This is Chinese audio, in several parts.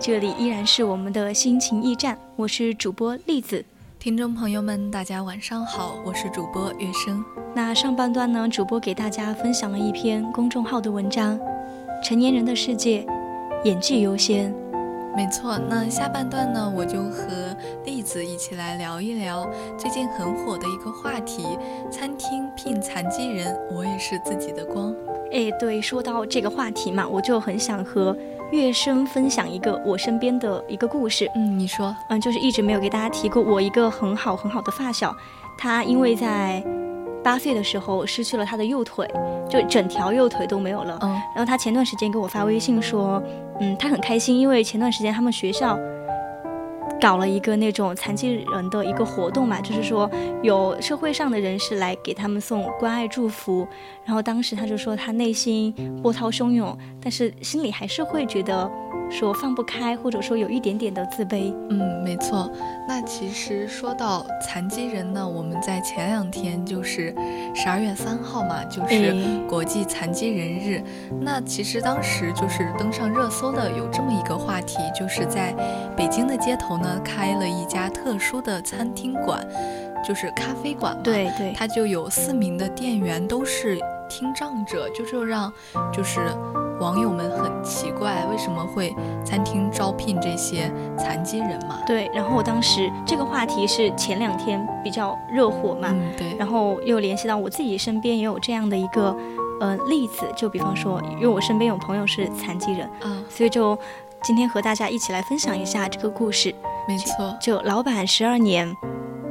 这里依然是我们的心情驿站，我是主播栗子。听众朋友们，大家晚上好，我是主播月生。那上半段呢，主播给大家分享了一篇公众号的文章，《成年人的世界，演技优先》。没错，那下半段呢，我就和栗子一起来聊一聊最近很火的一个话题：餐厅聘残疾人，我也是自己的光。哎，对，说到这个话题嘛，我就很想和乐生分享一个我身边的一个故事。嗯，你说，嗯，就是一直没有给大家提过，我一个很好很好的发小，他因为在八岁的时候失去了他的右腿，就整条右腿都没有了。嗯，然后他前段时间给我发微信说，嗯，他很开心，因为前段时间他们学校搞了一个那种残疾人的一个活动嘛，就是说有社会上的人士来给他们送关爱祝福。然后当时他就说他内心波涛汹涌，但是心里还是会觉得说放不开，或者说有一点点的自卑。嗯，没错。那其实说到残疾人呢，我们在前两天就是十二月三号嘛，就是国际残疾人日。那其实当时就是登上热搜的有这么一个话题，就是在北京的街头呢开了一家特殊的餐厅馆，就是咖啡馆嘛。对对，它就有四名的店员都是听障者，就就让就是。网友们很奇怪，为什么会餐厅招聘这些残疾人嘛？对，然后我当时这个话题是前两天比较热火嘛，嗯，对，然后又联系到我自己身边也有这样的一个呃例子，就比方说，因为我身边有朋友是残疾人啊，所以就今天和大家一起来分享一下这个故事。没错，就老板十二年。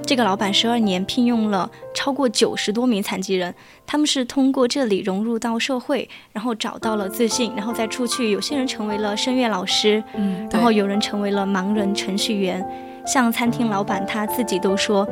这个老板十二年聘用了超过九十多名残疾人，他们是通过这里融入到社会，然后找到了自信，然后再出去。有些人成为了声乐老师，嗯，然后有人成为了盲人程序员。像餐厅老板他自己都说，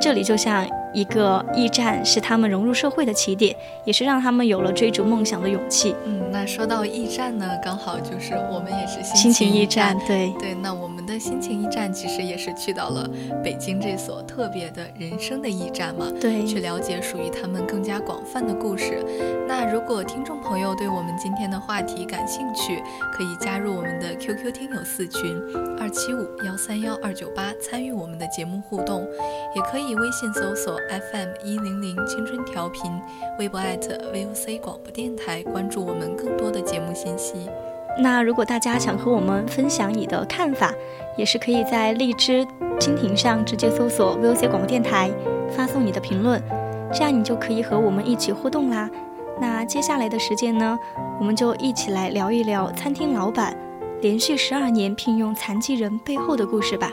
这里就像一个驿站，是他们融入社会的起点，也是让他们有了追逐梦想的勇气。嗯，那说到驿站呢，刚好就是我们也是心情驿站，对对。那我们的心情驿站其实也是去到了北京这所特别的人生的驿站嘛，对，去了解属于他们更加广泛的故事。那如果听众朋友对我们今天的话题感兴趣，可以加入我们的 QQ 听友四群二七五幺三幺二九八，参与我们的节目互动，也可以微信搜索 FM 一零零青春调频，微博 @VOC 广播电台，关注我们更多的节目信息。那如果大家想和我们分享你的看法，也是可以在荔枝蜻蜓上直接搜索 VOC 广播电台，发送你的评论，这样你就可以和我们一起互动啦。那接下来的时间呢，我们就一起来聊一聊餐厅老板连续十二年聘用残疾人背后的故事吧。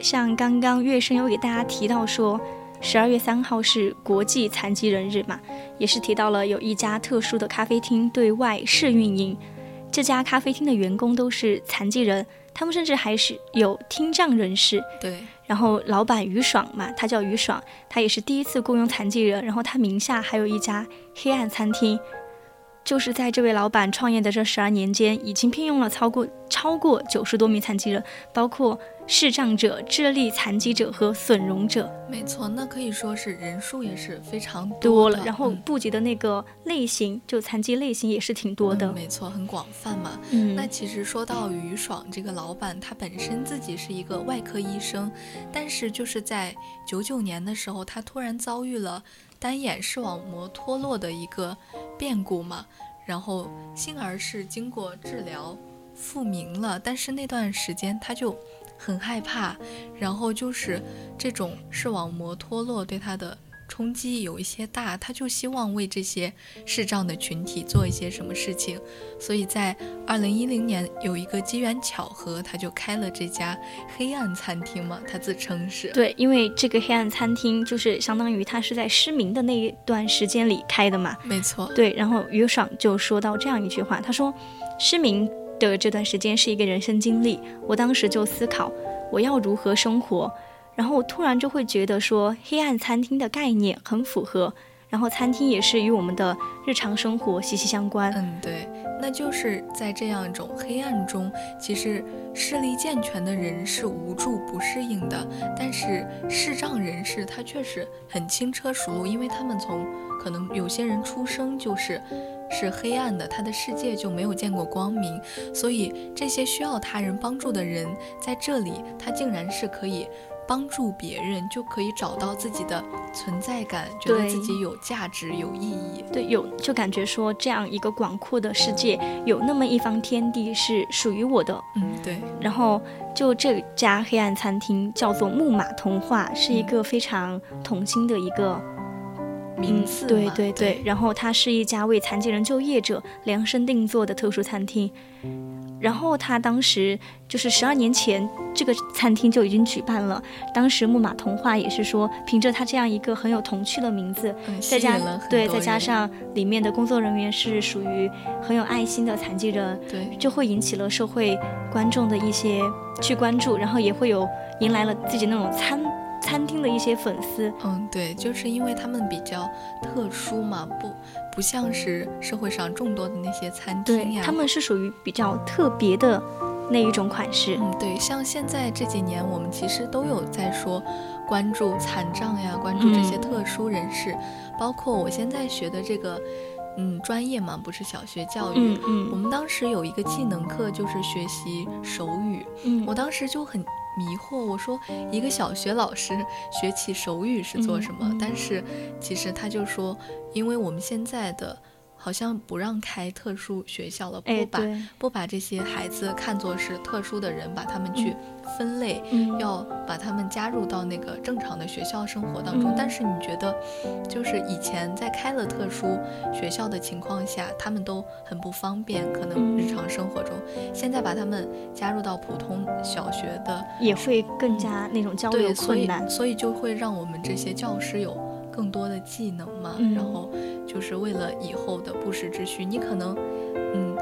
像刚刚月生有给大家提到说，十二月三号是国际残疾人日嘛，也是提到了有一家特殊的咖啡厅对外试运营，这家咖啡厅的员工都是残疾人，他们甚至还是有听障人士。对，然后老板于爽嘛，他叫于爽，他也是第一次雇佣残疾人，然后他名下还有一家黑暗餐厅。就是在这位老板创业的这十二年间，已经聘用了超过超过九十多名残疾人，包括视障者、智力残疾者和损容者。没错，那可以说是人数也是非常多了。然后布及的那个类型，就残疾类型也是挺多的。没错，很广泛嘛。嗯，那其实说到于爽这个老板，他本身自己是一个外科医生，但是就是在九九年的时候，他突然遭遇了。单眼视网膜脱落的一个变故嘛，然后幸而是经过治疗复明了，但是那段时间他就很害怕，然后就是这种视网膜脱落对他的。冲击有一些大，他就希望为这些视障的群体做一些什么事情，所以在二零一零年有一个机缘巧合，他就开了这家黑暗餐厅嘛，他自称是。对，因为这个黑暗餐厅就是相当于他是在失明的那一段时间里开的嘛，没错，对，然后于爽就说到这样一句话，他说失明的这段时间是一个人生经历，我当时就思考我要如何生活。然后我突然就会觉得说，黑暗餐厅的概念很符合，然后餐厅也是与我们的日常生活息息相关。嗯，对，那就是在这样一种黑暗中，其实视力健全的人是无助不适应的，但是视障人士他确实很轻车熟路，因为他们从可能有些人出生就是是黑暗的，他的世界就没有见过光明，所以这些需要他人帮助的人在这里，他竟然是可以。帮助别人就可以找到自己的存在感，觉得自己有价值、有意义。对，有就感觉说这样一个广阔的世界，有那么一方天地是属于我的。嗯，对。然后就这家黑暗餐厅叫做木马童话，是一个非常童心的一个名字。对对对。然后它是一家为残疾人就业者量身定做的特殊餐厅。然后他当时就是十二年前，这个餐厅就已经举办了。当时木马童话也是说，凭着他这样一个很有童趣的名字，再加对，再加上里面的工作人员是属于很有爱心的残疾人，对，就会引起了社会观众的一些去关注，然后也会有迎来了自己那种餐。餐厅的一些粉丝，嗯，对，就是因为他们比较特殊嘛，不不像是社会上众多的那些餐厅呀，他们是属于比较特别的那一种款式。嗯，对，像现在这几年，我们其实都有在说关注残障呀，关注这些特殊人士，包括我现在学的这个，嗯，专业嘛，不是小学教育，嗯嗯，我们当时有一个技能课，就是学习手语，嗯，我当时就很。迷惑，我说一个小学老师学起手语是做什么？但是其实他就说，因为我们现在的。好像不让开特殊学校了，不把不把这些孩子看作是特殊的人，把他们去分类，要把他们加入到那个正常的学校生活当中。但是你觉得，就是以前在开了特殊学校的情况下，他们都很不方便，可能日常生活中，现在把他们加入到普通小学的，也会更加那种交流困难，所以就会让我们这些教师有。更多的技能嘛，然后就是为了以后的不时之需。你可能，嗯，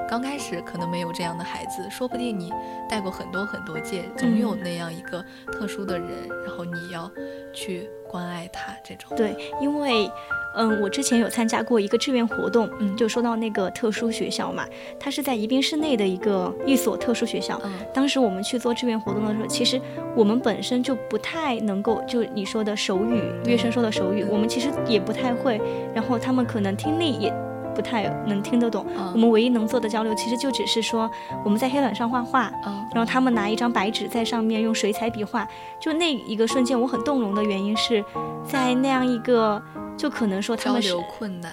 刚开始可能没有这样的孩子，说不定你带过很多很多届，总有那样一个特殊的人，然后你要去关爱他这种。对，因为。嗯，我之前有参加过一个志愿活动，嗯，就说到那个特殊学校嘛，它是在宜宾市内的一个一所特殊学校。嗯，当时我们去做志愿活动的时候，其实我们本身就不太能够，就你说的手语，乐生说的手语，我们其实也不太会。然后他们可能听力也不太能听得懂。我们唯一能做的交流，其实就只是说我们在黑板上画画，然后他们拿一张白纸在上面用水彩笔画。就那一个瞬间，我很动容的原因是在那样一个。就可能说他们是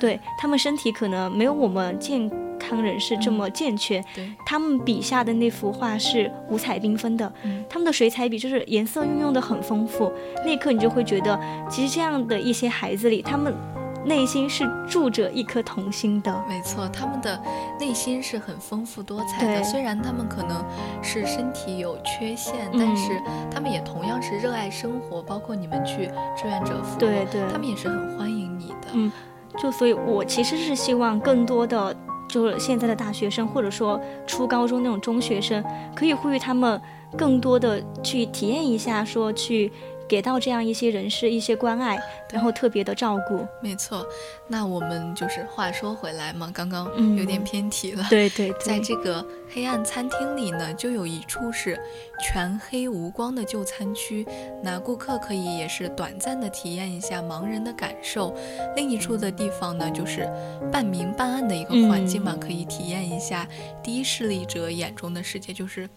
对他们身体可能没有我们健康人士这么健全，对，他们笔下的那幅画是五彩缤纷的，他们的水彩笔就是颜色运用的很丰富，那一刻你就会觉得，其实这样的一些孩子里，他们。内心是住着一颗童心的，没错，他们的内心是很丰富多彩的。虽然他们可能是身体有缺陷，但是他们也同样是热爱生活。包括你们去志愿者服务，对对，他们也是很欢迎你的。嗯，就所以，我其实是希望更多的就是现在的大学生，或者说初高中那种中学生，可以呼吁他们更多的去体验一下，说去。给到这样一些人士一些关爱，然后特别的照顾。没错，那我们就是话说回来嘛，刚刚有点偏题了。对对对，在这个黑暗餐厅里呢，就有一处是全黑无光的就餐区，那顾客可以也是短暂的体验一下盲人的感受。另一处的地方呢，就是半明半暗的一个环境嘛，可以体验一下低视力者眼中的世界，就是。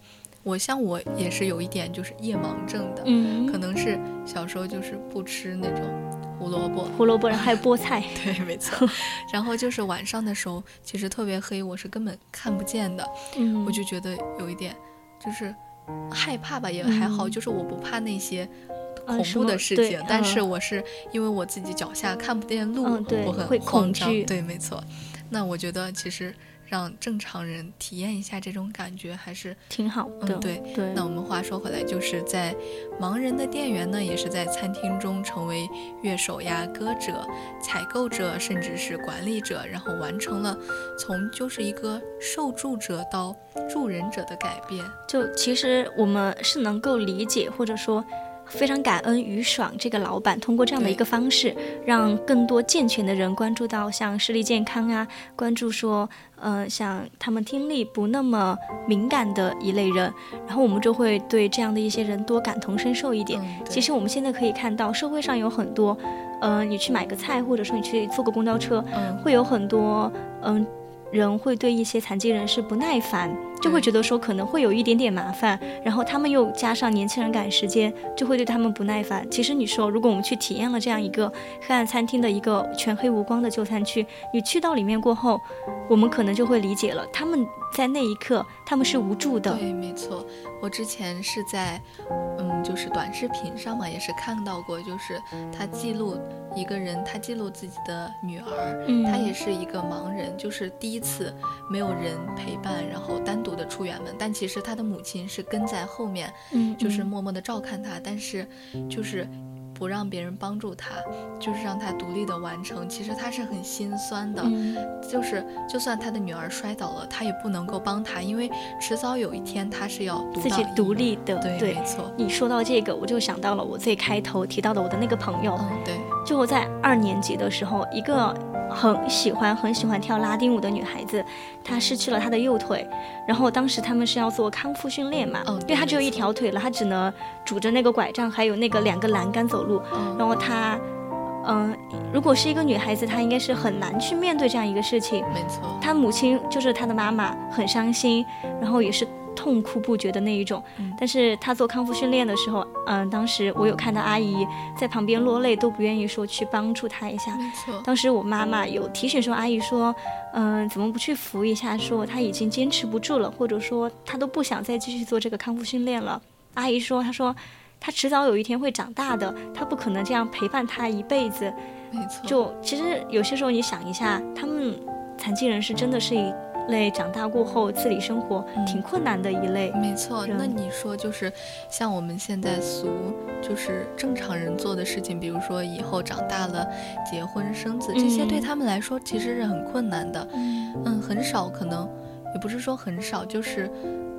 我像我也是有一点就是夜盲症的，嗯，可能是小时候就是不吃那种胡萝卜，胡萝卜然后还有菠菜，对，没错。然后就是晚上的时候，其实特别黑，我是根本看不见的，嗯，我就觉得有一点就是害怕吧，也还好，就是我不怕那些恐怖的事情，但是我是因为我自己脚下看不见路，我很慌张，对，没错。那我觉得其实。让正常人体验一下这种感觉还是挺好的。嗯，对对。那我们话说回来，就是在盲人的店员呢，也是在餐厅中成为乐手呀、歌者、采购者，甚至是管理者，然后完成了从就是一个受助者到助人者的改变。就其实我们是能够理解，或者说。非常感恩于爽这个老板，通过这样的一个方式，让更多健全的人关注到像视力健康啊，关注说，呃，像他们听力不那么敏感的一类人，然后我们就会对这样的一些人多感同身受一点。其实我们现在可以看到，社会上有很多，呃，你去买个菜，或者说你去坐个公交车，会有很多，嗯。人会对一些残疾人士不耐烦，就会觉得说可能会有一点点麻烦，然后他们又加上年轻人赶时间，就会对他们不耐烦。其实你说，如果我们去体验了这样一个黑暗餐厅的一个全黑无光的就餐区，你去到里面过后，我们可能就会理解了，他们在那一刻他们是无助的。对，没错。我之前是在，嗯，就是短视频上嘛，也是看到过，就是他记录一个人，他记录自己的女儿，嗯，他也是一个盲人，就是第一次没有人陪伴，然后单独的出远门，但其实他的母亲是跟在后面，嗯，就是默默的照看他，但是就是。不让别人帮助他，就是让他独立的完成。其实他是很心酸的，就是就算他的女儿摔倒了，他也不能够帮他，因为迟早有一天他是要自己独立的。对，没错。你说到这个，我就想到了我最开头提到的我的那个朋友。嗯，对。就我在二年级的时候，一个。很喜欢很喜欢跳拉丁舞的女孩子，她失去了她的右腿，然后当时他们是要做康复训练嘛，因为她只有一条腿了，她只能拄着那个拐杖，还有那个两个栏杆走路。然后她，嗯，如果是一个女孩子，她应该是很难去面对这样一个事情。没错，她母亲就是她的妈妈，很伤心，然后也是。痛哭不绝的那一种，但是他做康复训练的时候，嗯，当时我有看到阿姨在旁边落泪，都不愿意说去帮助他一下。没错，当时我妈妈有提醒说，阿姨说，嗯，怎么不去扶一下？说他已经坚持不住了，或者说他都不想再继续做这个康复训练了。阿姨说，她说他迟早有一天会长大的，他不可能这样陪伴他一辈子。没错，就其实有些时候你想一下，他们残疾人是真的是一。类长大过后自理生活挺困难的一类，没错。那你说就是像我们现在俗就是正常人做的事情，比如说以后长大了结婚生子，这些对他们来说其实是很困难的。嗯，很少可能也不是说很少，就是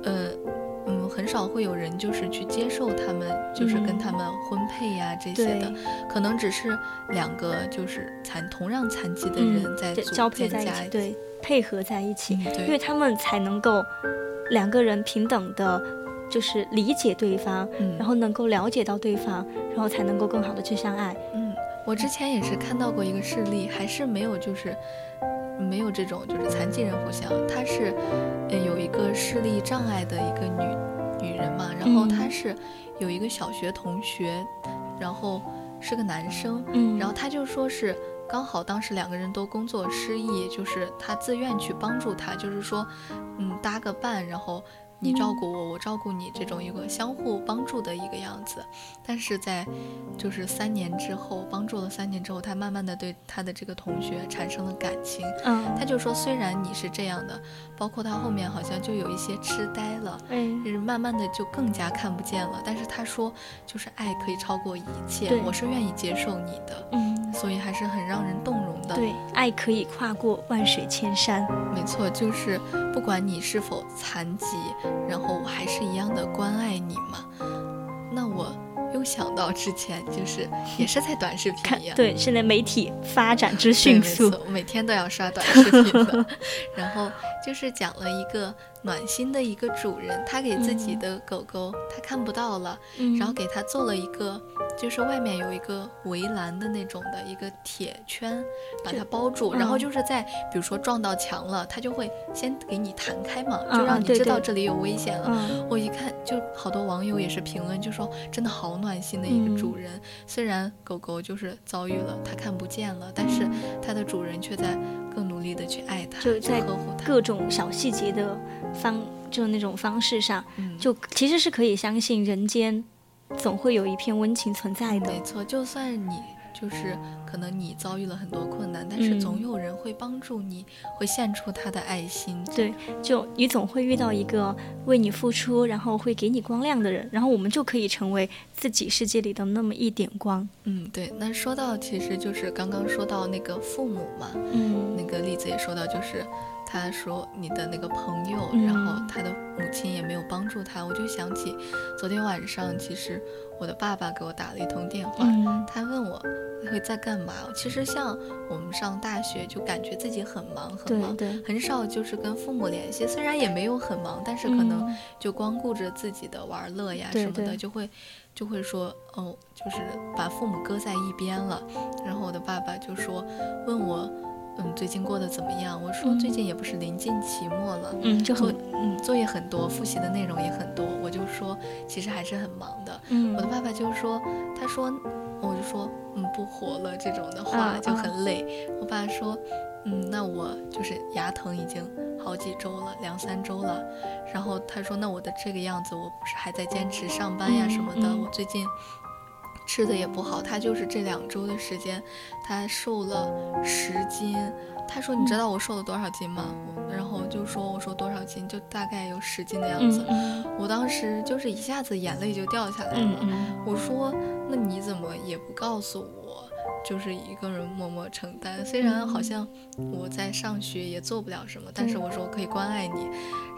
呃嗯很少会有人就是去接受他们，就是跟他们婚配呀这些的，可能只是两个就是残同样残疾的人在交配在一起，对。配合在一起，因为他们才能够两个人平等的，就是理解对方，然后能够了解到对方，然后才能够更好的去相爱。嗯，我之前也是看到过一个事例，还是没有就是没有这种就是残疾人互相，他是有一个视力障碍的一个女女人嘛，然后他是有一个小学同学，然后是个男生，然后他就说是。刚好当时两个人都工作失意，就是他自愿去帮助他，就是说，嗯，搭个伴，然后你照顾我，我照顾你这种一个相互帮助的一个样子。但是在就是三年之后，帮助了三年之后，他慢慢的对他的这个同学产生了感情。嗯，他就说，虽然你是这样的，包括他后面好像就有一些痴呆了，嗯，就是慢慢的就更加看不见了。但是他说，就是爱可以超过一切，我是愿意接受你的，嗯，所以还是很让人动容的。对，爱可以跨过万水千山。没错，就是不管你是否残疾，然后我还是一样的关爱你嘛。那我又想到之前就是也是在短视频一样，对，现在媒体发展之对迅速每天都要刷短视频的。然后就是讲了一个暖心的一个主人，他给自己的狗狗他看不到了，嗯。然后给他做了一个，就是外面有一个围栏的那种的一个铁圈，把它包住，然后嗯就是在比如说撞到墙了，它就会先给你弹开嘛，嗯就让你知道这里有危险了。嗯。我一看，就好多网友也是评论，就说真的好暖心的一个主人。虽然狗狗就是遭遇了，它看不见了，但是它的主人却在更努力的去爱他，就在呵护它。各种小细节的方，就那种方式上，嗯，就其实是可以相信人间总会有一片温情存在的。没错，就算你就是可能你遭遇了很多困难，但是嗯总有人会帮助你，会献出他的爱心。对，就你总会遇到一个为你付出，然后会给你光亮的人，然后我们就可以成为自己世界里的那么一点光。嗯，对。那说到其实就是刚刚说到那个父母嘛，嗯那个例子也说到，就是他说你的那个朋友，嗯然后他的母亲也没有帮助他，我就想起昨天晚上，其实我的爸爸给我打了一通电话，嗯他问我会在干嘛。其实像我们上大学，就感觉自己很忙很忙，很少就是跟父母联系，虽然也没有很忙，但是可能嗯就光顾着自己的玩乐呀什么的，就会就会说哦，就是把父母搁在一边了。然后我的爸爸就说问我，嗯，最近过得怎么样？我说嗯最近也不是临近期末了。嗯就作很嗯作业很多，复习的内容也很多，我就说其实还是很忙的。嗯我的爸爸就说，他说，我就说，嗯，不活了这种的话嗯就很累。我爸说，嗯，那我就是牙疼已经好几周了，两三周了。然后他说，那我的这个样子，我不是还在坚持上班呀嗯什么的，嗯我最近。吃的也不好，他就是这两周的时间，他瘦了十斤。他说：“你知道我瘦了多少斤吗？”我然后就说：“我说多少斤，就大概有十斤的样子。嗯我当时就是一下子眼泪就掉下来了。我说：“那你怎么也不告诉我？就是一个人默默承担。虽然好像我在上学也做不了什么，但是我说我可以关爱你。”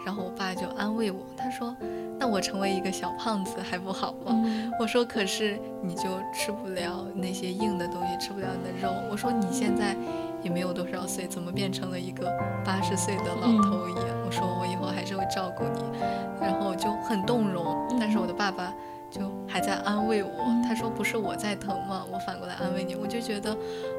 然后我爸就安慰我，他说：“那我成为一个小胖子还不好吗？”嗯我说：“可是你就吃不了那些硬的东西，吃不了你的肉。”我说：“你现在也没有多少岁，怎么变成了一个八十岁的老头一样？”我说：“我以后还是会照顾你。”然后我就很动容，但是我的爸爸就还在安慰我，他说：“不是我在疼吗？我反过来安慰你。”我就觉得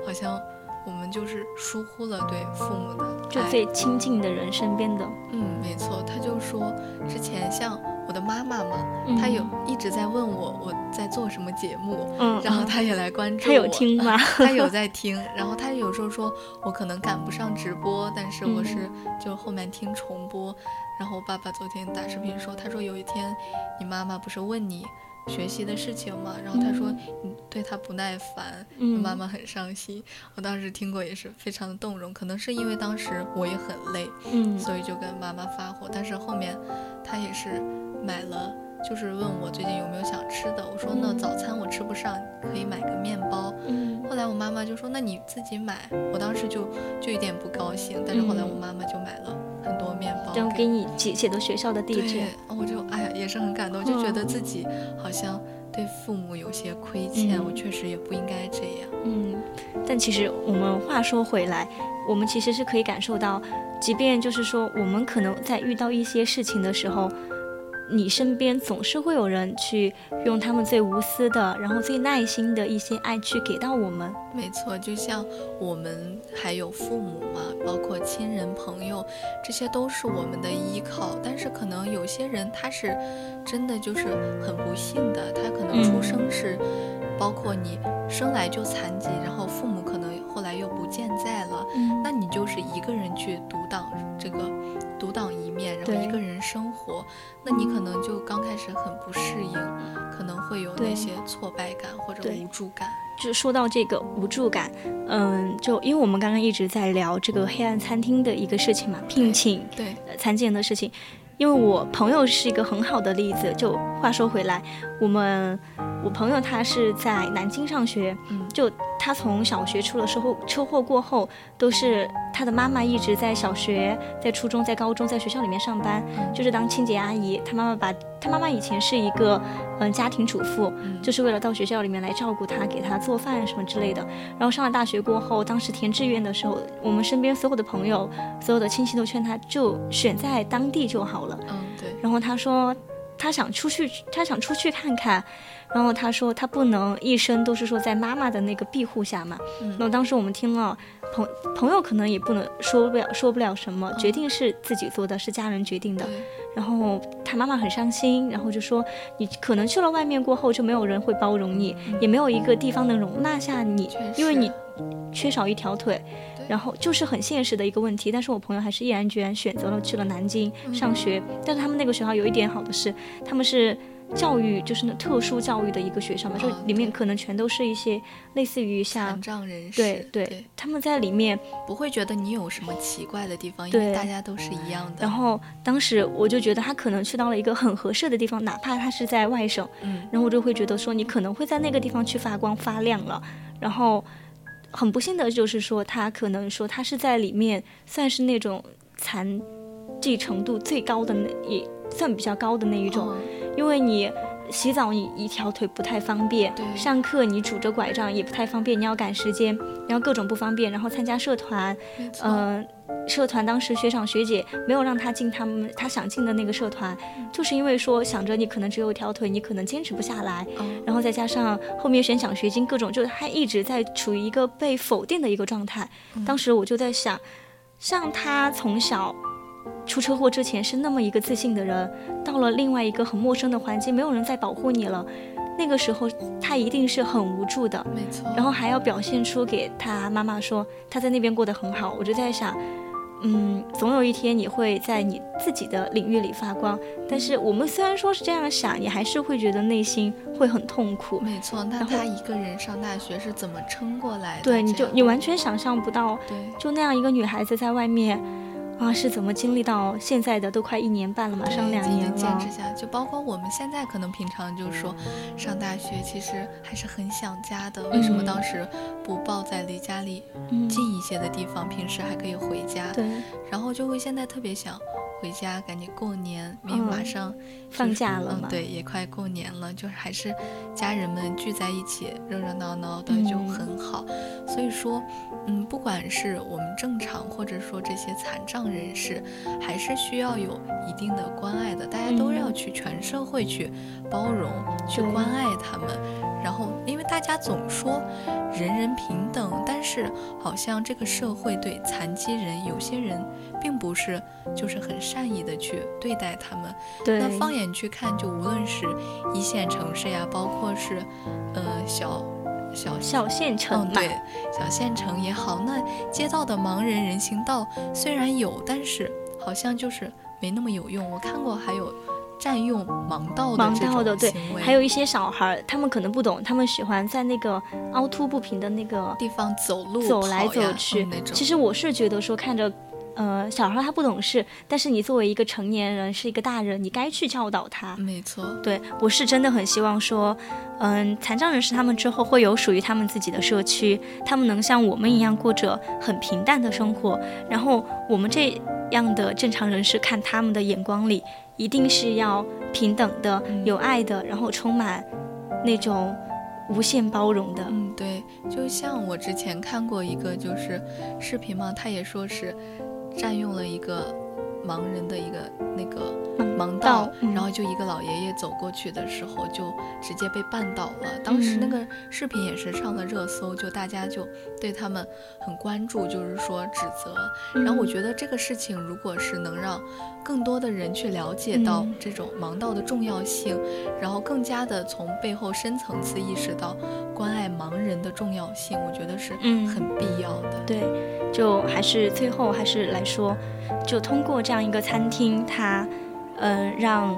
好像我们就是疏忽了对父母的爱。就最亲近的人身边的，嗯，没错，他就说之前像我的妈妈嘛，嗯她有一直在问我我在做什么节目，嗯，然后嗯她也来关注她有我听吗？她有在听，然后她有时候说我可能赶不上直播，但是我是就后面听重播。然后我爸爸昨天打视频说，他说有一天你妈妈不是问你学习的事情嘛？然后他说你对他不耐烦，嗯妈妈很伤心。我当时听过也是非常的动容，可能是因为当时我也很累，嗯所以就跟妈妈发火。但是后面他也是买了。就是问我最近有没有想吃的，我说那嗯早餐我吃不上，可以买个面包。嗯后来我妈妈就说：“那你自己买。”我当时就就有点不高兴，但是后来我妈妈就买了很多面包然后给你写写的学校的地址对，，我就哎呀也是很感动，就觉得自己好像对父母有些亏欠，嗯我确实也不应该这样。嗯，但其实我们话说回来，我们其实是可以感受到，即便就是说我们可能在遇到一些事情的时候，你身边总是会有人去用他们最无私的，然后最耐心的一些爱去给到我们。没错，就像我们还有父母嘛，包括亲人朋友，这些都是我们的依靠。但是可能有些人他是真的就是很不幸的，他可能出嗯生是，包括你生来就残疾，然后父母可能后来又不健在了，嗯那你就是一个人去独挡这个独挡一面，然后一个人生活，那你可能就刚开始很不适应，可能会有那些挫败感或者无助感。就说到这个无助感，嗯，就因为我们刚刚一直在聊这个黑暗餐厅的一个事情嘛，聘请对残疾人的事情。因为我朋友是一个很好的例子。就话说回来，我们我朋友他是在南京上学，就他从小学出了车祸，车祸过后都是他的妈妈一直在小学、在初中、在高中在学校里面上班，就是当清洁阿姨。他妈妈把他妈妈以前是一个嗯家庭主妇，就是为了到学校里面来照顾他，给他做饭什么之类的。然后上了大学过后，当时填志愿的时候，我们身边所有的朋友、所有的亲戚都劝他就选在当地就好了。嗯，对。然后他说，他想出去，他想出去看看。然后他说，他不能一生都是说在妈妈的那个庇护下嘛。嗯。那当时我们听了，朋朋友可能也不能说不了，说不了什么，决定是自己做的，是家人决定的。然后他妈妈很伤心，然后就说，你可能去了外面过后，就没有人会包容你，也没有一个地方能容纳下你，因为你缺少一条腿。然后就是很现实的一个问题，但是我朋友还是毅然决然选择了去了南京上学。但是他们那个学校有一点好的是，他们是教育就是那特殊教育的一个学校嘛，就里面可能全都是一些类似于像残障人士，对对，他们在里面不会觉得你有什么奇怪的地方，因为大家都是一样的。然后当时我就觉得他可能去到了一个很合适的地方，哪怕他是在外省，嗯，然后我就会觉得说你可能会在那个地方去发光发亮了，然后。很不幸的就是说，他可能说他是在里面算是那种残疾程度最高的那，也算比较高的那一种，因为你洗澡你一条腿不太方便，上课你拄着拐杖也不太方便，你要赶时间，然后各种不方便，然后参加社团，嗯。社团当时学长学姐没有让他进他们他想进的那个社团，就是因为说想着你可能只有一条腿，你可能坚持不下来。然后再加上后面选奖学金各种，就他一直在处于一个被否定的一个状态。当时我就在想，像他从小出车祸之前是那么一个自信的人，到了另外一个很陌生的环境，没有人在保护你了，那个时候他一定是很无助的。没错。然后还要表现出给他妈妈说他在那边过得很好，我就在想。嗯，总有一天你会在你自己的领域里发光。但是我们虽然说是这样想，你还是会觉得内心会很痛苦。没错，那他一个人上大学是怎么撑过来的？对，你就你完全想象不到，对，就那样一个女孩子在外面。啊，是怎么经历到现在的？都快一年半了，马上两年了。坚持下，就包括我们现在可能平常就说上大学，其实还是很想家的。为什么当时不报在离家里近一些的地方，平时还可以回家？对。然后就会现在特别想。回家赶紧过年，因为马上放假了嘛。对，也快过年了，就是还是家人们聚在一起，热热闹闹的就很好。所以说，嗯，不管是我们正常，或者说这些残障人士，还是需要有一定的关爱的。大家都要去全社会去包容、去关爱他们。然后，因为大家总说人人平等，但是好像这个社会对残疾人，有些人并不是就是很善意的去对待他们。对。那放眼去看，就无论是一线城市呀，包括是呃小小小县城，对，小县城也好，那街道的盲人人行道虽然有，但是好像就是没那么有用。我看过还有。占用盲道的盲道的对，还有一些小孩儿，他们可能不懂，他们喜欢在那个凹凸不平的那个地方走路、走来走去那种。其实我是觉得说，看着，呃，小孩他不懂事，但是你作为一个成年人，是一个大人，你该去教导他。没错，对我是真的很希望说，嗯，残障人士他们之后会有属于他们自己的社区，他们能像我们一样过着很平淡的生活，然后我们这样的正常人士看他们的眼光里。一定是要平等的、有爱的，然后充满那种无限包容的。嗯，对，就像我之前看过一个就是视频嘛，他也说是占用了一个。盲人的一个那个盲道，然后就一个老爷爷走过去的时候，就直接被绊倒了。当时那个视频也是上了热搜，就大家就对他们很关注，就是说指责。然后我觉得这个事情，如果是能让更多的人去了解到这种盲道的重要性，然后更加的从背后深层次意识到关爱盲人的重要性，我觉得是很必要的。对，就还是最后还是来说。就通过这样一个餐厅，它，呃，让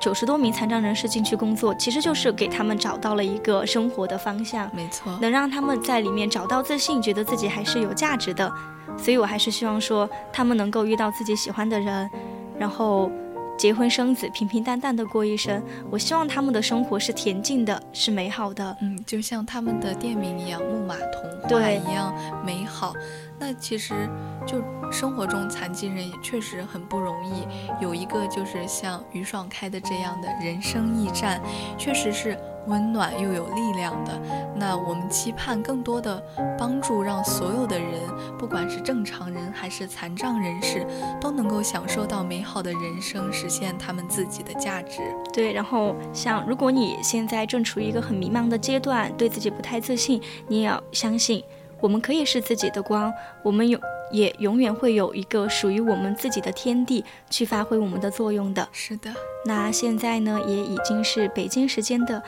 九十多名残障人士进去工作，其实就是给他们找到了一个生活的方向，没错，能让他们在里面找到自信，觉得自己还是有价值的。所以我还是希望说，他们能够遇到自己喜欢的人，然后结婚生子，平平淡淡的过一生。我希望他们的生活是恬静的，是美好的。嗯，就像他们的店名一样，木马童话对一样美好。那其实就生活中残疾人也确实很不容易，有一个就是像于爽开的这样的人生驿站，确实是温暖又有力量的。那我们期盼更多的帮助，让所有的人，不管是正常人还是残障人士，都能够享受到美好的人生，实现他们自己的价值。对，然后像如果你现在正处于一个很迷茫的阶段，对自己不太自信，你也要相信。我们可以是自己的光，我们有也永远会有一个属于我们自己的天地去发挥我们的作用的。是的，那现在呢，也已经是北京时间的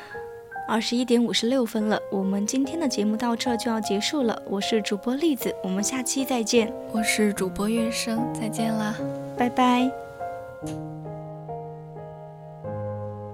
二十一点五十六分了。我们今天的节目到这就要结束了。我是主播栗子，我们下期再见。我是主播月生，再见啦，拜拜。